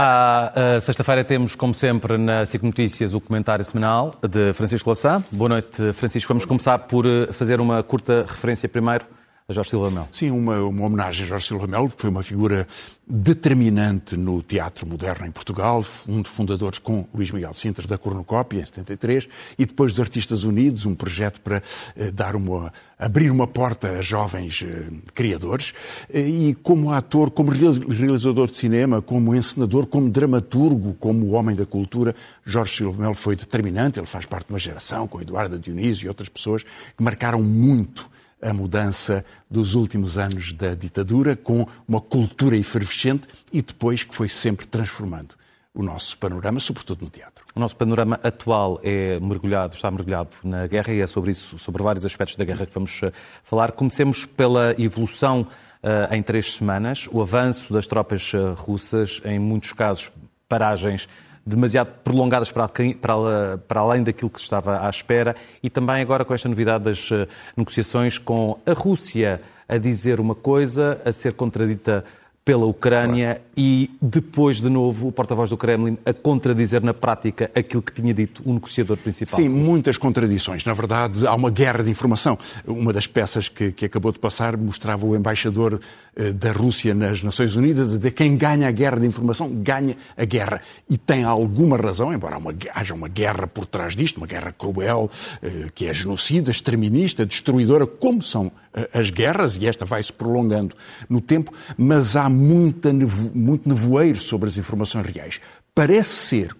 À sexta-feira temos, como sempre, na SIC Notícias o comentário semanal de Francisco Lassá. Boa noite, Francisco. Vamos começar por eh, fazer uma curta referência primeiro a Jorge Silva Melo. Sim, uma, uma homenagem a Jorge Silva Melo, que foi uma figura determinante no teatro moderno em Portugal, um dos fundadores com Luís Miguel Sintra da Cornucópia, em 73, e depois dos Artistas Unidos, um projeto para eh, dar uma, abrir uma porta a jovens eh, criadores. Eh, e como ator, como realizador de cinema, como encenador, como dramaturgo, como homem da cultura, Jorge Silva Melo foi determinante. Ele faz parte de uma geração, com Eduardo Dionísio e outras pessoas, que marcaram muito a mudança dos últimos anos da ditadura, com uma cultura efervescente e depois que foi sempre transformando o nosso panorama, sobretudo no teatro. O nosso panorama atual é mergulhado, está mergulhado na guerra e é sobre isso, sobre vários aspectos da guerra que vamos eh, falar. Comecemos pela evolução uh, em três semanas, o avanço das tropas uh, russas, em muitos casos paragens demasiado prolongadas para, para, para, além daquilo que se estava à espera. E também agora com esta novidade das eh, negociações com a Rússia a dizer uma coisa, a ser contradita pela Ucrânia claro. e depois, de novo, o porta-voz do Kremlin a contradizer na prática aquilo que tinha dito o negociador principal. Sim, muitas contradições. Na verdade, há uma guerra de informação. Uma das peças que, que acabou de passar mostrava o embaixador eh, da Rússia nas Nações Unidas a dizer quem ganha a guerra de informação ganha a guerra. E tem alguma razão, embora uma, haja uma guerra por trás disto, uma guerra cruel, eh, que é genocida, exterminista, destruidora, como são as guerras, e esta vai se prolongando no tempo, mas há muita nevo, muito nevoeiro sobre as informações reais. Parece ser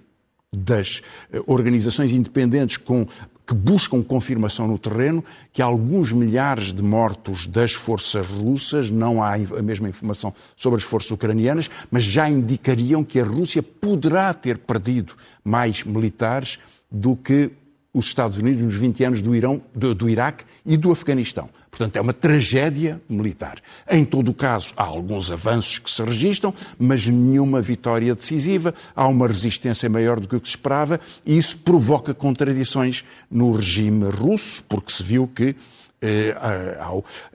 das eh, organizações independentes com, que buscam confirmação no terreno que alguns milhares de mortos das forças russas, não há a mesma informação sobre as forças ucranianas, mas já indicariam que a Rússia poderá ter perdido mais militares do que os Estados Unidos nos 20 anos do, Irão, do, do Iraque e do Afeganistão. Portanto, é uma tragédia militar. Em todo o caso, há alguns avanços que se registram, mas nenhuma vitória decisiva. Há uma resistência maior do que o que se esperava e isso provoca contradições no regime russo, porque se viu que eh,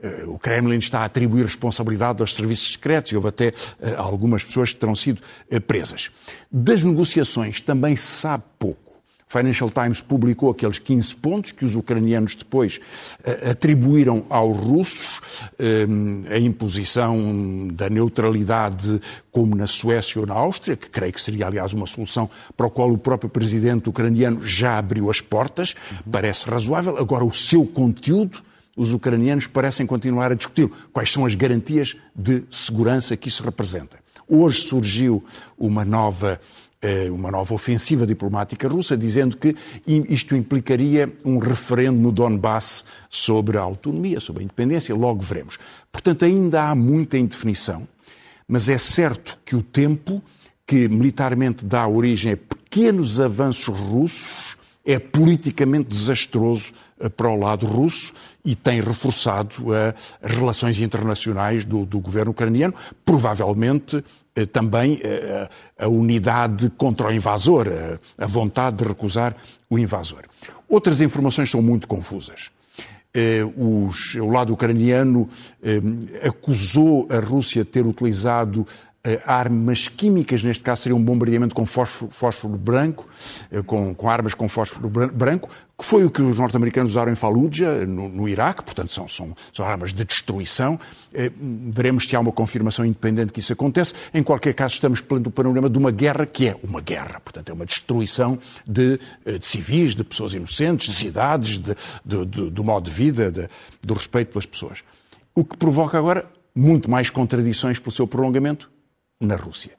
eh, o Kremlin está a atribuir responsabilidade aos serviços secretos e houve até eh, algumas pessoas que terão sido presas. Das negociações também se sabe pouco. Financial Times publicou aqueles 15 pontos que os ucranianos depois uh, atribuíram aos russos, uh, a imposição da neutralidade como na Suécia ou na Áustria, que creio que seria, aliás, uma solução para a qual o próprio presidente ucraniano já abriu as portas, parece razoável. Agora, o seu conteúdo, os ucranianos parecem continuar a discutir quais são as garantias de segurança que isso representa. Hoje surgiu uma nova eh, uma nova ofensiva diplomática russa, dizendo que isto implicaria um referendo no Donbass sobre a autonomia, sobre a independência, logo veremos. Portanto, ainda há muita indefinição, mas é certo que o tempo que militarmente dá origem a pequenos avanços russos é politicamente desastroso eh, para o lado russo e tem reforçado eh, as relações internacionais do, do governo ucraniano, provavelmente também a unidade contra o invasor, a vontade de recusar o invasor. Outras informações são muito confusas. Os, o lado ucraniano acusou a Rússia de ter utilizado eh, armas químicas, neste caso seria um bombardeamento com fósforo, fósforo branco, eh, com, com, armas com fósforo branco, que foi o que os norte-americanos usaram em Fallujah, no, no Iraque, portanto são, são, são, armas de destruição. Eh, veremos se há uma confirmação independente que isso acontece. Em qualquer caso, estamos perante o panorama de uma guerra que é uma guerra, portanto é uma destruição de, de civis, de pessoas inocentes, de cidades, de, de, de, do modo de vida, de, do respeito pelas pessoas. O que provoca agora muito mais contradições pelo seu prolongamento na Rússia.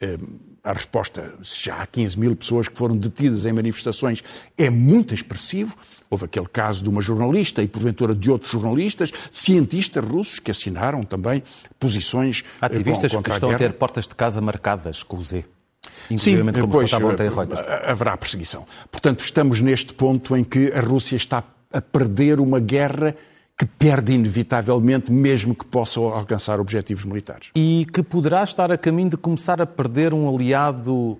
Eh, a resposta, já há 15 mil pessoas que foram detidas em manifestações, é muito expressivo. Houve aquele caso de uma jornalista e, porventura, de outros jornalistas, cientistas russos que assinaram também posições. Eh, Ativistas com, que estão a, a ter portas de casa marcadas com o Z. Sim, depois haverá perseguição. Portanto, estamos neste ponto em que a Rússia está a perder uma guerra que perde inevitavelmente, mesmo que possa alcançar objetivos militares. E que poderá estar a caminho de começar a perder um aliado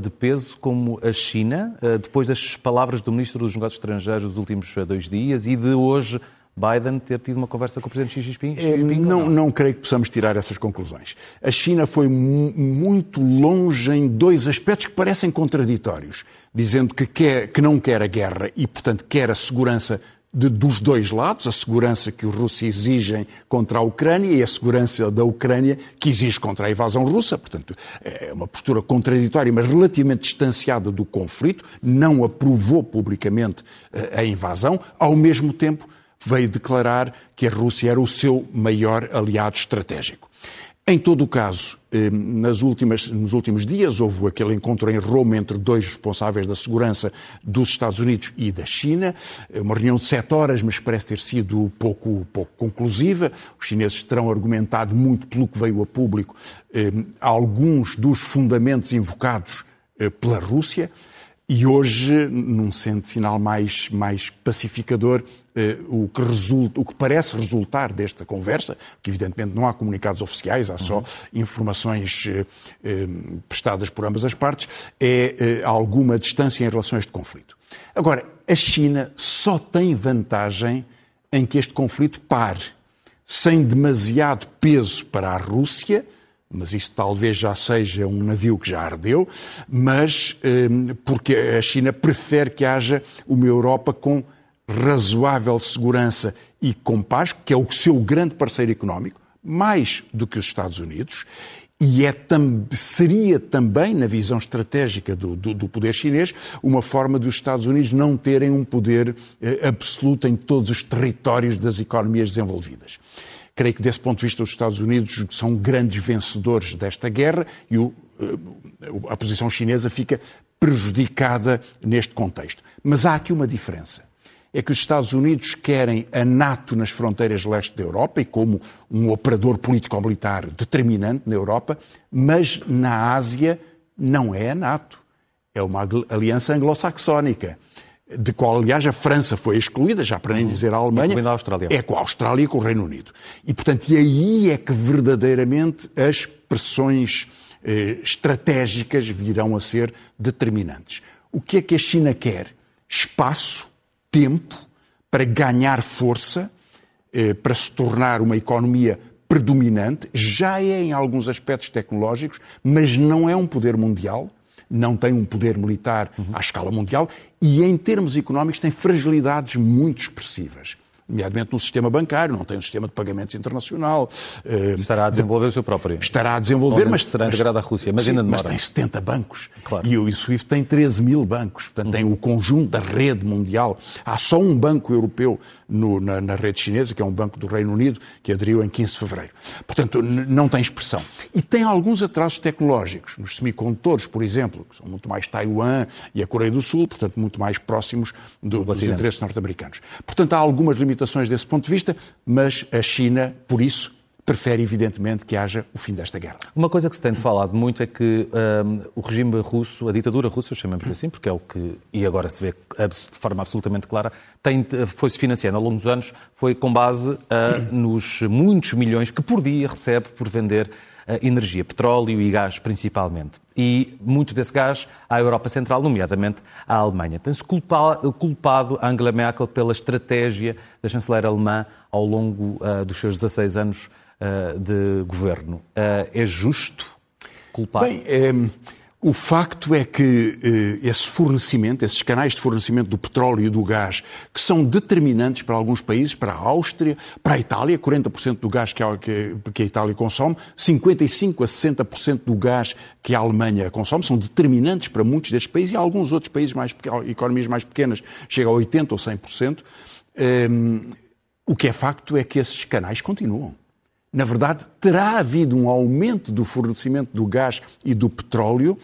de peso como a China, depois das palavras do Ministro dos Negócios Estrangeiros dos últimos dois dias e de hoje Biden ter tido uma conversa com o Presidente Xi Jinping? Xi Jinping não, não? não creio que possamos tirar essas conclusões. A China foi muito longe em dois aspectos que parecem contraditórios, dizendo que, quer, que não quer a guerra e, portanto, quer a segurança de, dos dois lados, a segurança que os russos exigem contra a Ucrânia e a segurança da Ucrânia que exige contra a invasão russa. Portanto, é uma postura contraditória, mas relativamente distanciada do conflito, não aprovou publicamente eh, a invasão, ao mesmo tempo veio declarar que a Rússia era o seu maior aliado estratégico. Em todo o caso, eh, nas últimas, nos últimos dias houve aquele encontro em Roma entre dois responsáveis da segurança dos Estados Unidos e da China, eh, uma reunião de sete horas, mas parece ter sido pouco, pouco conclusiva. Os chineses terão argumentado muito pelo que veio a público eh, alguns dos fundamentos invocados pela Rússia. E hoje, num sentido sinal mais, mais pacificador, eh, o, que resulta, o que parece resultar desta conversa, que evidentemente não há comunicados oficiais, há só uhum. informações eh, eh, prestadas por ambas as partes, é eh, alguma distância em relação a este conflito. Agora, a China só tem vantagem em que este conflito pare, sem demasiado peso para a Rússia mas isso talvez já seja um navio que já ardeu, mas hum, porque a China prefere que haja uma Europa com razoável segurança e com paz, que é o seu grande parceiro económico, mais do que os Estados Unidos, e é tam, seria também, na visão estratégica do, do, do, poder chinês, uma forma dos Estados Unidos não terem um poder eh, absoluto em todos os territórios das economias desenvolvidas. Creio que, desse ponto de vista, os Estados Unidos são grandes vencedores desta guerra e o, eh, a posição chinesa fica prejudicada neste contexto. Mas há aqui uma diferença. É que os Estados Unidos querem a NATO nas fronteiras leste da Europa e como um operador político-militar determinante na Europa, mas na Ásia não é a NATO. É uma aliança anglo-saxónica de qual, aliás, a França foi excluída, já para nem uhum. dizer a Alemanha, a Austrália. é com a Austrália e com o Reino Unido. E, portanto, e aí é que verdadeiramente as pressões eh, estratégicas virão a ser determinantes. O que é que a China quer? Espaço, tempo, para ganhar força, eh, para se tornar uma economia predominante, já é em alguns aspectos tecnológicos, mas não é um poder mundial não tem um poder militar uhum. à escala mundial e, em termos económicos, tem fragilidades muito expressivas nomeadamente no sistema bancário, não tem um sistema de pagamentos internacional. Eh, estará a desenvolver o seu próprio. Estará a desenvolver, mas. Será integrado à Rússia, mas sim, ainda demora. Mas tem 70 bancos. Claro. E o SWIFT tem 13 mil bancos. Portanto, uhum. tem o conjunto da rede mundial. Há só um banco europeu no, na, na, rede chinesa, que é um banco do Reino Unido, que aderiu em 15 de fevereiro. Portanto, não tem expressão. E tem alguns atrasos tecnológicos. Nos semicondutores, por exemplo, que são muito mais Taiwan e a Coreia do Sul, portanto, muito mais próximos do, dos interesses norte-americanos. Portanto, há algumas limitações desse ponto de vista, mas a China, por isso, prefere, evidentemente, que haja o fim desta guerra. Uma coisa que se tem falado muito é que um, o regime russo, a ditadura russa, chamamos-lhe assim, porque é o que, e agora se vê de forma absolutamente clara, foi-se financiando ao longo dos anos, foi com base uh, nos muitos milhões que por dia recebe por vender energia, petróleo e gás principalmente. E muito desse gás à Europa Central, nomeadamente à Alemanha. Tem-se culpado, Angela Merkel pela estratégia da chanceler alemã ao longo uh, dos seus 16 anos uh, de governo. Uh, é justo culpar? Bem, é, o facto é que uh, esse fornecimento, esses canais de fornecimento do petróleo e do gás, que são determinantes para alguns países, para a Áustria, para a Itália, 40% do gás que a, que, a Itália consome, 55% a 60% do gás que a Alemanha consome, são determinantes para muitos destes países e alguns outros países, mais, economias mais pequenas, chega a 80% ou 100%. Um, o que é facto é que esses canais continuam na verdade, terá havido um aumento do fornecimento do gás e do petróleo,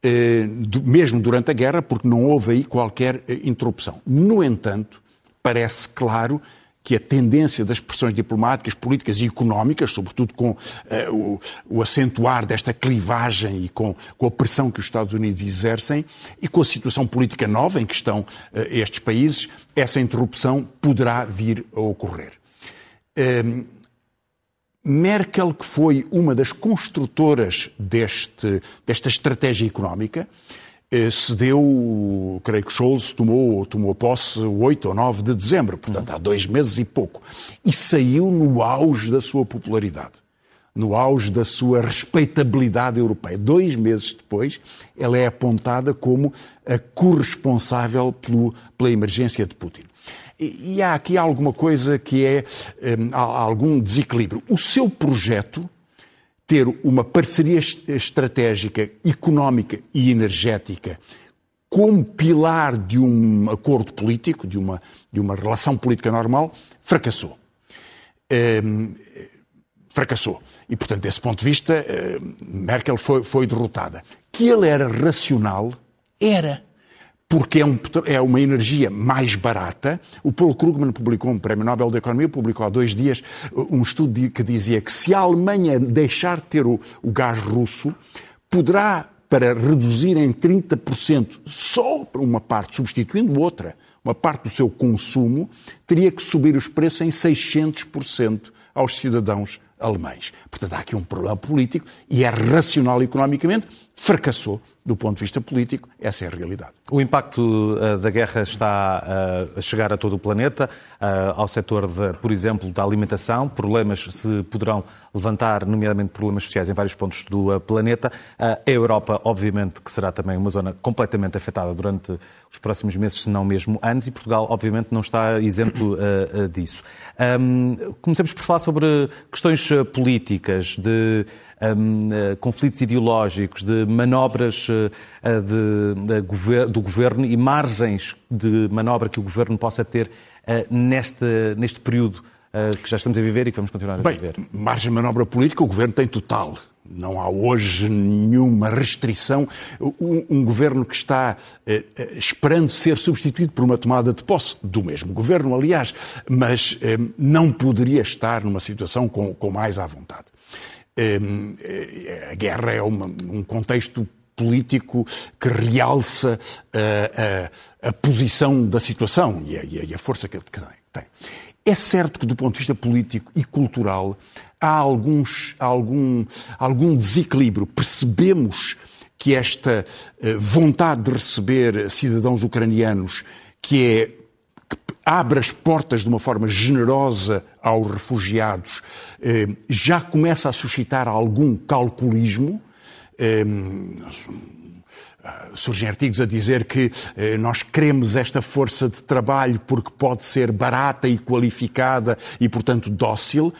eh, mesmo durante a guerra, porque não houve aí qualquer eh, interrupção. No entanto, parece claro que a tendência das pressões diplomáticas, políticas e económicas, sobretudo com uh, o, o, acentuar desta clivagem e com, com, a pressão que os Estados Unidos exercem e com a situação política nova em que estão uh, estes países, essa interrupção poderá vir a ocorrer. Uh, Merkel, que foi uma das construtoras deste, desta estratégia económica, eh, cedeu, creio que Scholz tomou, tomou posse 8 ou 9 de dezembro, portanto há dois meses e pouco, e saiu no auge da sua popularidade, no auge da sua respeitabilidade europeia. Dois meses depois, ela é apontada como a corresponsável pelo, pela emergência de Putin. E, há aqui alguma coisa que é um, algum desequilíbrio. O seu projeto ter uma parceria estratégica, económica e energética como pilar de um acordo político, de uma, de uma relação política normal, fracassou. Um, fracassou. E, portanto, desse ponto de vista, Merkel foi, foi derrotada. Que ele era racional, era porque é, um, é, uma energia mais barata. O Paul Krugman publicou, um prémio Nobel da Economia, publicou há dois dias um estudo que dizia que se a Alemanha deixar de ter o, o gás russo, poderá, para reduzir em 30% só uma parte, substituindo outra, uma parte do seu consumo, teria que subir os preços em 600% aos cidadãos alemães. Portanto, há aqui um problema político e é racional economicamente, fracassou do ponto de vista político, essa é a realidade. O impacto uh, da guerra está uh, a chegar a todo o planeta, uh, ao setor, de, por exemplo, da alimentação. Problemas se poderão levantar, nomeadamente problemas sociais, em vários pontos do planeta. a Europa, obviamente, que será também uma zona completamente afetada durante os próximos meses, se não mesmo anos, e Portugal, obviamente, não está isento disso. Um, comecemos por falar sobre questões políticas, de um, eh, conflitos ideológicos, de manobras uh, de, de, do governo e margens de manobra que o governo possa ter neste, neste período que já estamos a viver e que vamos continuar a Bem, viver? Margem de manobra política o governo tem total. Não há hoje nenhuma restrição. Um, um governo que está eh, esperando ser substituído por uma tomada de posse do mesmo governo, aliás, mas eh, não poderia estar numa situação com, com mais à vontade. Ehm, eh, a guerra é uma, um contexto político que realça a, eh, a, a posição da situação e a, e a força que tem. É certo que, do ponto de vista político e cultural, há alguns, algum, algum desequilíbrio. Percebemos que esta eh, vontade de receber cidadãos ucranianos, que é abre as portas de uma forma generosa aos refugiados, eh, já começa a suscitar algum calculismo. Eh, surgem artigos a dizer que eh, nós queremos esta força de trabalho porque pode ser barata e qualificada e, portanto, dócil,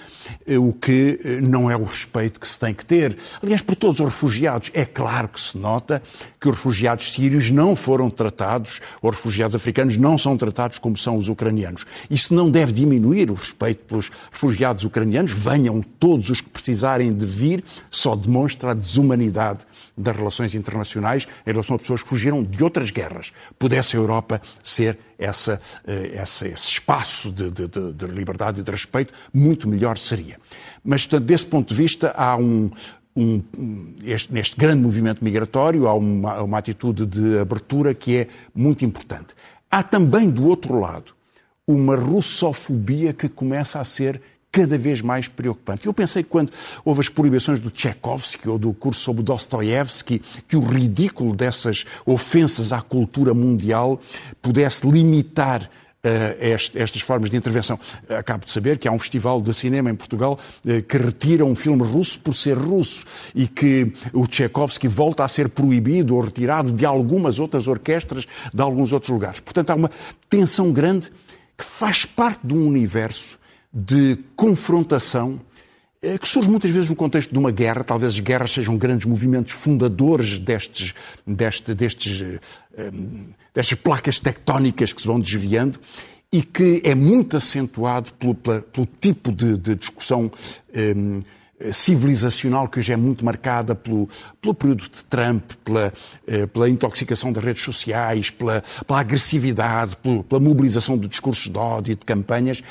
eh, o que eh, não é o respeito que se tem que ter. Aliás, por todos os refugiados, é claro que se nota que os refugiados sírios não foram tratados, os refugiados africanos não são tratados como são os ucranianos. Isso não deve diminuir o respeito pelos refugiados ucranianos. Venham todos os que precisarem de vir, só demonstra a desumanidade das relações internacionais em relação a pessoas que fugiram de outras guerras. Pudesse a Europa ser essa, eh, essa esse espaço de, de, de, liberdade e de respeito, muito melhor seria. Mas, portanto, desse ponto de vista, há um, um, este, neste grande movimento migratório, há uma, uma atitude de abertura que é muito importante. Há também, do outro lado, uma russofobia que começa a ser cada vez mais preocupante. Eu pensei que quando houve as proibições do Tchaikovsky ou do curso sobre Dostoiévski, que o ridículo dessas ofensas à cultura mundial pudesse limitar Uh, estas formas de intervenção. Acabo de saber que há um festival de cinema em Portugal uh, que retira um filme russo por ser russo e que o Tchaikovsky volta a ser proibido ou retirado de algumas outras orquestras de alguns outros lugares. Portanto, há uma tensão grande que faz parte de um universo de confrontação eh, que surge muitas vezes no contexto de uma guerra, talvez as guerras sejam grandes movimentos fundadores destes, deste, destes, eh, destas placas tectónicas que se vão desviando e que é muito acentuado pelo, pelo tipo de, de discussão um, eh, civilizacional que hoje é muito marcada pelo, pelo período de Trump, pela, pela intoxicação das redes sociais, pela, pela agressividade, pela mobilização de discursos de ódio e de campanhas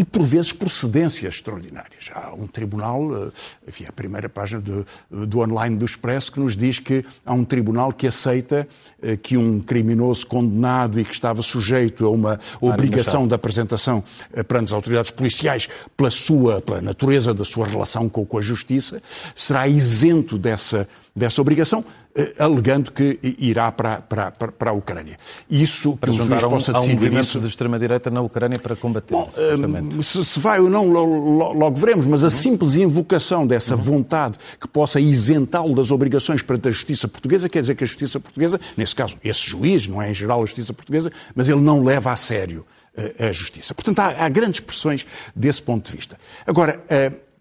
e, por vezes, por cedências extraordinárias. Há um tribunal, eh, enfim, a primeira página do, do online do Expresso, que nos diz que há um tribunal que aceita eh, que um criminoso condenado e que estava sujeito a uma obrigação de apresentação eh, perante as autoridades policiais pela sua, pela natureza da sua relação com, com a justiça, será isento dessa, dessa obrigação, eh, alegando que irá para, para, para a Ucrânia. Isso para que o juiz possa decidir um movimento isso... de extrema-direita na Ucrânia para combater Bom, eh, se, se, vai ou não, logo veremos, mas a uhum. simples invocação dessa uhum. vontade que possa isentá-lo das obrigações perante a justiça portuguesa, quer dizer que a justiça portuguesa, nesse caso, esse juiz, não é em geral a justiça portuguesa, mas ele não leva a sério eh, a justiça. Portanto, há, há grandes pressões desse ponto de vista. Agora,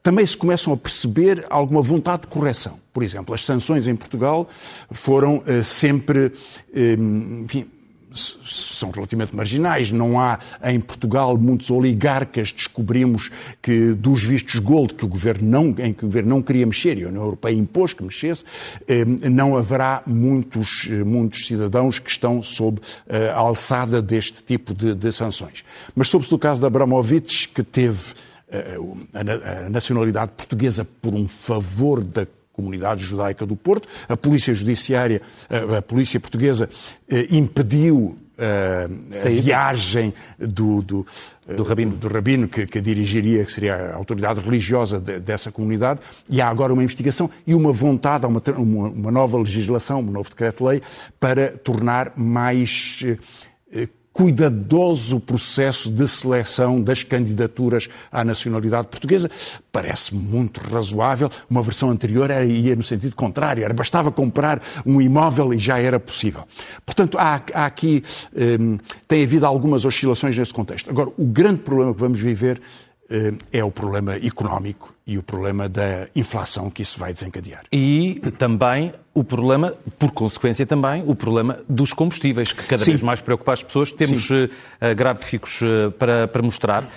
também se começam a perceber alguma vontade de correção. Por exemplo, as sanções em Portugal foram eh, sempre, eh, enfim, são relativamente marginais. Não há em Portugal muitos oligarcas. Descobrimos que dos vistos gold que o governo não, em que o governo não queria mexer e a União Europeia impôs que mexesse, eh, não haverá muitos, muitos cidadãos que estão sob a alçada deste tipo de, de sanções. Mas soube-se do caso de Abramovich, que teve a nacionalidade portuguesa por um favor da comunidade judaica do Porto. A polícia judiciária, a polícia portuguesa eh, impediu eh, a viagem do, do, do rabino, do rabino que, que, dirigiria, que seria a autoridade religiosa de, dessa comunidade, e há agora uma investigação e uma vontade, uma, uma nova legislação, um novo decreto-lei, para tornar mais eh, cuidadoso processo de seleção das candidaturas à nacionalidade portuguesa. Parece muito razoável. Uma versão anterior era, ia no sentido contrário, era bastava comprar um imóvel e já era possível. Portanto, há, há aqui, um, tem havido algumas oscilações nesse contexto. Agora, o grande problema que vamos viver é o problema económico e o problema da inflação que isso vai desencadear. E também o problema, por consequência também, o problema dos combustíveis, que cada Sim. vez mais preocupa as pessoas. Temos uh, gráficos uh, para, para mostrar.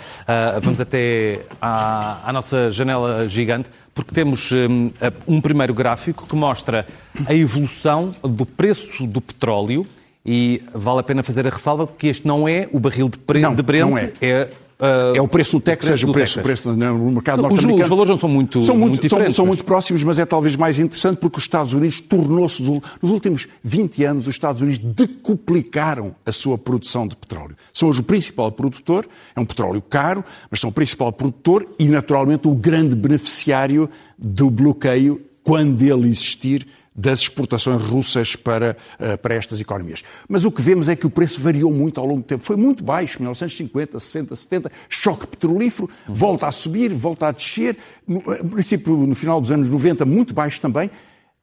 Vamos até à, à, nossa janela gigante, porque temos um, um primeiro gráfico que mostra a evolução do preço do petróleo e vale a pena fazer a ressalva de que este não é o barril de, pre... não, de Brent, é. é Uh, é o preço do Texas, o preço, o preço, o preço no mercado norte-americano. Os valores não são muito, são muito, muito diferentes. São, são, muito próximos, mas é talvez mais interessante porque os Estados Unidos tornou-se, nos últimos 20 anos, os Estados Unidos decuplicaram a sua produção de petróleo. São hoje o principal produtor, é um petróleo caro, mas são o principal produtor e, naturalmente, o grande beneficiário do bloqueio, quando ele existir, das exportações russas para, eh, para estas economias. Mas o que vemos é que o preço variou muito ao longo do tempo. Foi muito baixo, 1950, 60, 70, choque petrolífero, volta a subir, volta a descer. No, eh, princípio, no final dos anos 90, muito baixo também.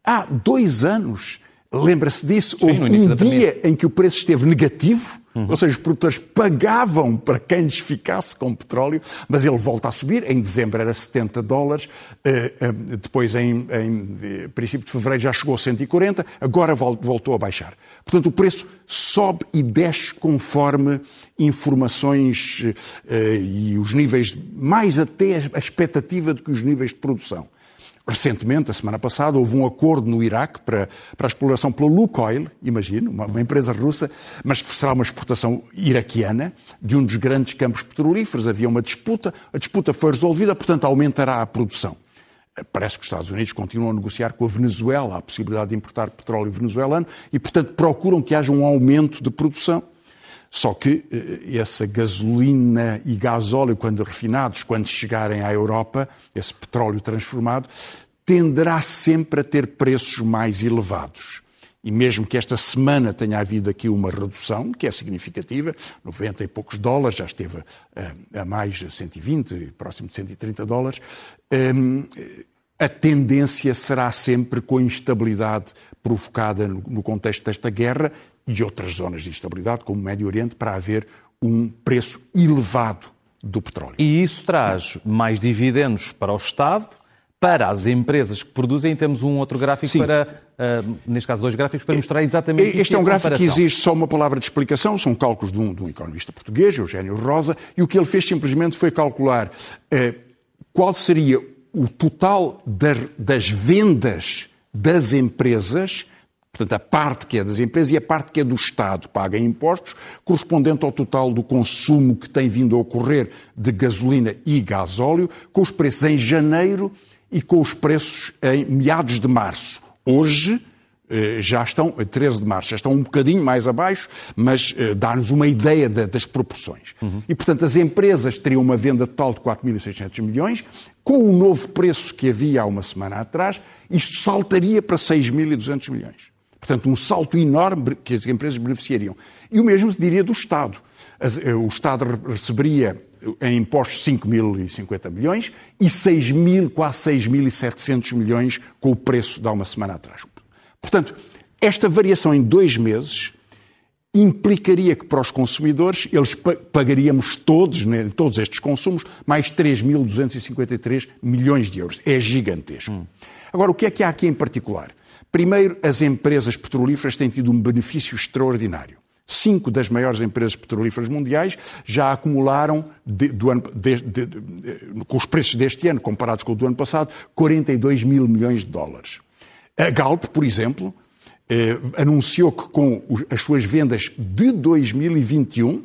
Há dois anos Lembra-se disso? Sim, Houve um dia em que o preço esteve negativo, uhum. ou seja, os produtores pagavam para quem lhes ficasse com petróleo, mas ele volta a subir. Em dezembro era 70 dólares, eh, eh, depois em, em eh, princípio de fevereiro já chegou a 140, agora voltou a baixar. Portanto, o preço sobe e desce conforme informações e os níveis, mais até a expectativa de que os níveis de produção. Recentemente, a semana passada, houve um acordo no Iraque para, para a exploração pela Lukoil, imagino, uma, uma, empresa russa, mas que será uma exportação iraquiana de um dos grandes campos petrolíferos. Havia uma disputa, a disputa foi resolvida, portanto aumentará a produção. Parece que os Estados Unidos continuam a negociar com a Venezuela a possibilidade de importar petróleo venezuelano e, portanto, procuram que haja um aumento de produção. Só que eh, essa gasolina e gasóleo, quando refinados, quando chegarem à Europa, esse petróleo transformado, tenderá sempre a ter preços mais elevados. E mesmo que esta semana tenha havido aqui uma redução, que é significativa, 90 e poucos dólares, já esteve a, a mais de 120, próximo de 130 dólares, hum, a tendência será sempre com a instabilidade provocada no contexto desta guerra e outras zonas de instabilidade, como o Médio Oriente, para haver um preço elevado do petróleo. E isso traz mais dividendos para o Estado, para as empresas que produzem. Temos um outro gráfico Sim. para, uh, neste caso, dois gráficos para mostrar exatamente Este é um gráfico que exige só uma palavra de explicação, são cálculos de um, de um economista português, Eugênio Rosa, e o que ele fez simplesmente foi calcular uh, qual seria o total das vendas das empresas Portanto, a parte que é das empresas e a parte que é do Estado paga impostos, correspondente ao total do consumo que tem vindo a ocorrer de gasolina e gasóleo, com os preços em janeiro e com os preços em meados de março. Hoje, eh, já estão, 13 de março, já estão um bocadinho mais abaixo, mas eh, dá-nos uma ideia das proporções. Uhum. E, portanto, as empresas teriam uma venda total de 4.600 milhões, com o novo preço que havia há uma semana atrás, isto saltaria para 6.200 milhões. Portanto, um salto enorme que as empresas beneficiariam. E o mesmo se diria do Estado. Eh, o Estado receberia em impostos 5.050 milhões e 6 mil, quase 6.700 milhões com o preço de há uma semana atrás. Portanto, esta variação em dois meses implicaria que para os consumidores eles pagaríamos todos, né, todos estes consumos, mais 3.253 milhões de euros. É gigantesco. Hum. Agora, o que é que há aqui em particular? Primeiro, as empresas petrolíferas têm tido um benefício extraordinário. Cinco das maiores empresas petrolíferas mundiais já acumularam, de, ano, de, de, com os preços deste ano comparados com o do ano passado, 42 mil milhões de dólares. A Galp, por exemplo, eh, anunciou que com as suas vendas de 2021,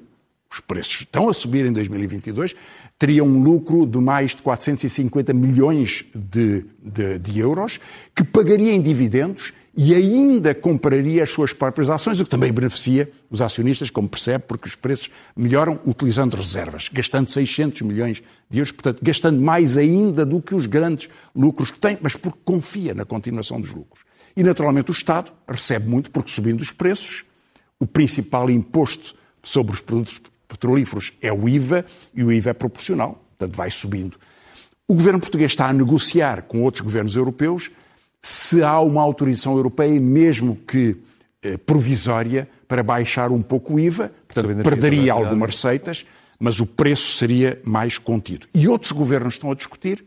os preços estão a subir em 2022, teria um lucro de mais de 450 milhões de, de, de, euros, que pagaria em dividendos e ainda compraria as suas próprias ações, o que também beneficia os acionistas, como percebe, porque os preços melhoram utilizando reservas, gastando 600 milhões de euros, portanto, gastando mais ainda do que os grandes lucros que tem, mas porque confia na continuação dos lucros. E, naturalmente, o Estado recebe muito porque, subindo os preços, o principal imposto sobre os produtos petrolíferos é o IVA e o IVA é proporcional, portanto vai subindo. O governo português está a negociar com outros governos europeus se há uma autorização europeia, mesmo que eh, provisória, para baixar um pouco o IVA, portanto perderia algumas receitas, mas o preço seria mais contido. E outros governos estão a discutir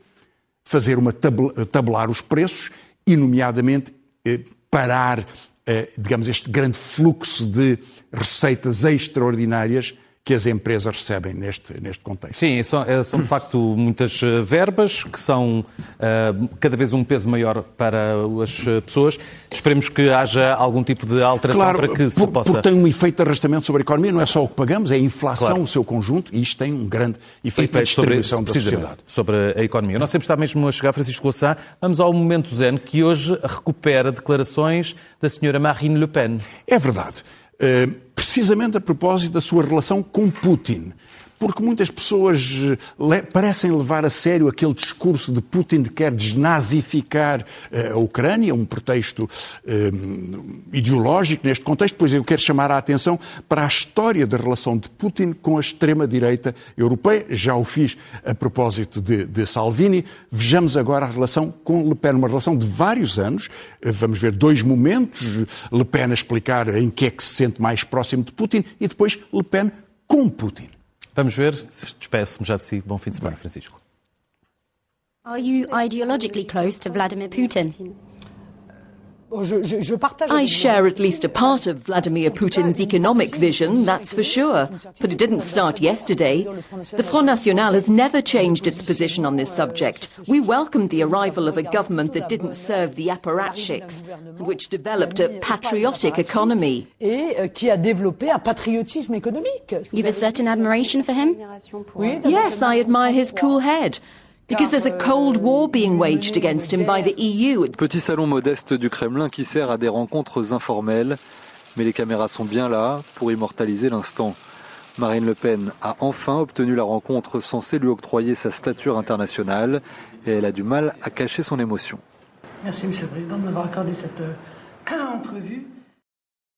fazer uma tabelar os preços e, nomeadamente, eh, parar, eh, digamos, este grande fluxo de receitas extraordinárias que as empresas recebem neste, neste contexto. Sim, são, é, são, de facto muitas eh, verbas que são uh, cada vez um peso maior para as pessoas. Esperemos que haja algum tipo de alteração claro, para que por, se possa. Porque tem um efeito de arrastamento sobre a economia, não é só o que pagamos, é a inflação, claro. o seu conjunto, e isto tem um grande efeito na distribuição sobre, da sociedade. Sobre a economia. Nós sempre está mesmo a chegar, Francisco Louçã. Vamos ao momento zen, que hoje recupera declarações da senhora Marine Le Pen. É verdade. Uh, precisamente a propósito da sua relação com Putin. Porque muitas pessoas eh, parecem levar a sério aquele discurso de Putin que quer desnazificar eh, a Ucrânia, um pretexto um, ideológico neste contexto, pois eu quero chamar a atenção para a história da relação de Putin com a extrema-direita europeia. Já o fiz a propósito de, de, Salvini. Vejamos agora a relação com Le Pen, uma relação de vários anos. Vamos ver dois momentos. Le Pen a explicar em que é que se sente mais próximo de Putin e depois Le Pen com Putin. Vamos ver. Despeço-me já de si. Bom fim de semana, Francisco. Are you ideologically close to Vladimir Putin? I share at least a part of Vladimir Putin's economic vision, that's for sure. But it didn't start yesterday. The Front National has never changed its position on this subject. We welcomed the arrival of a government that didn't serve the apparatchiks, and which developed a patriotic economy. Euh, You've a certain admiration for him? Yes, I admire his cool head. Because there's a cold war being waged against him by the EU. Petit salon modeste du Kremlin qui sert à des rencontres informelles, mais les caméras sont bien là pour immortaliser l'instant. Marine Le Pen a enfin obtenu la rencontre censée lui octroyer sa stature internationale et elle a du mal à cacher son émotion. Merci Monsieur le Président de m'avoir accordé cette euh, entrevue.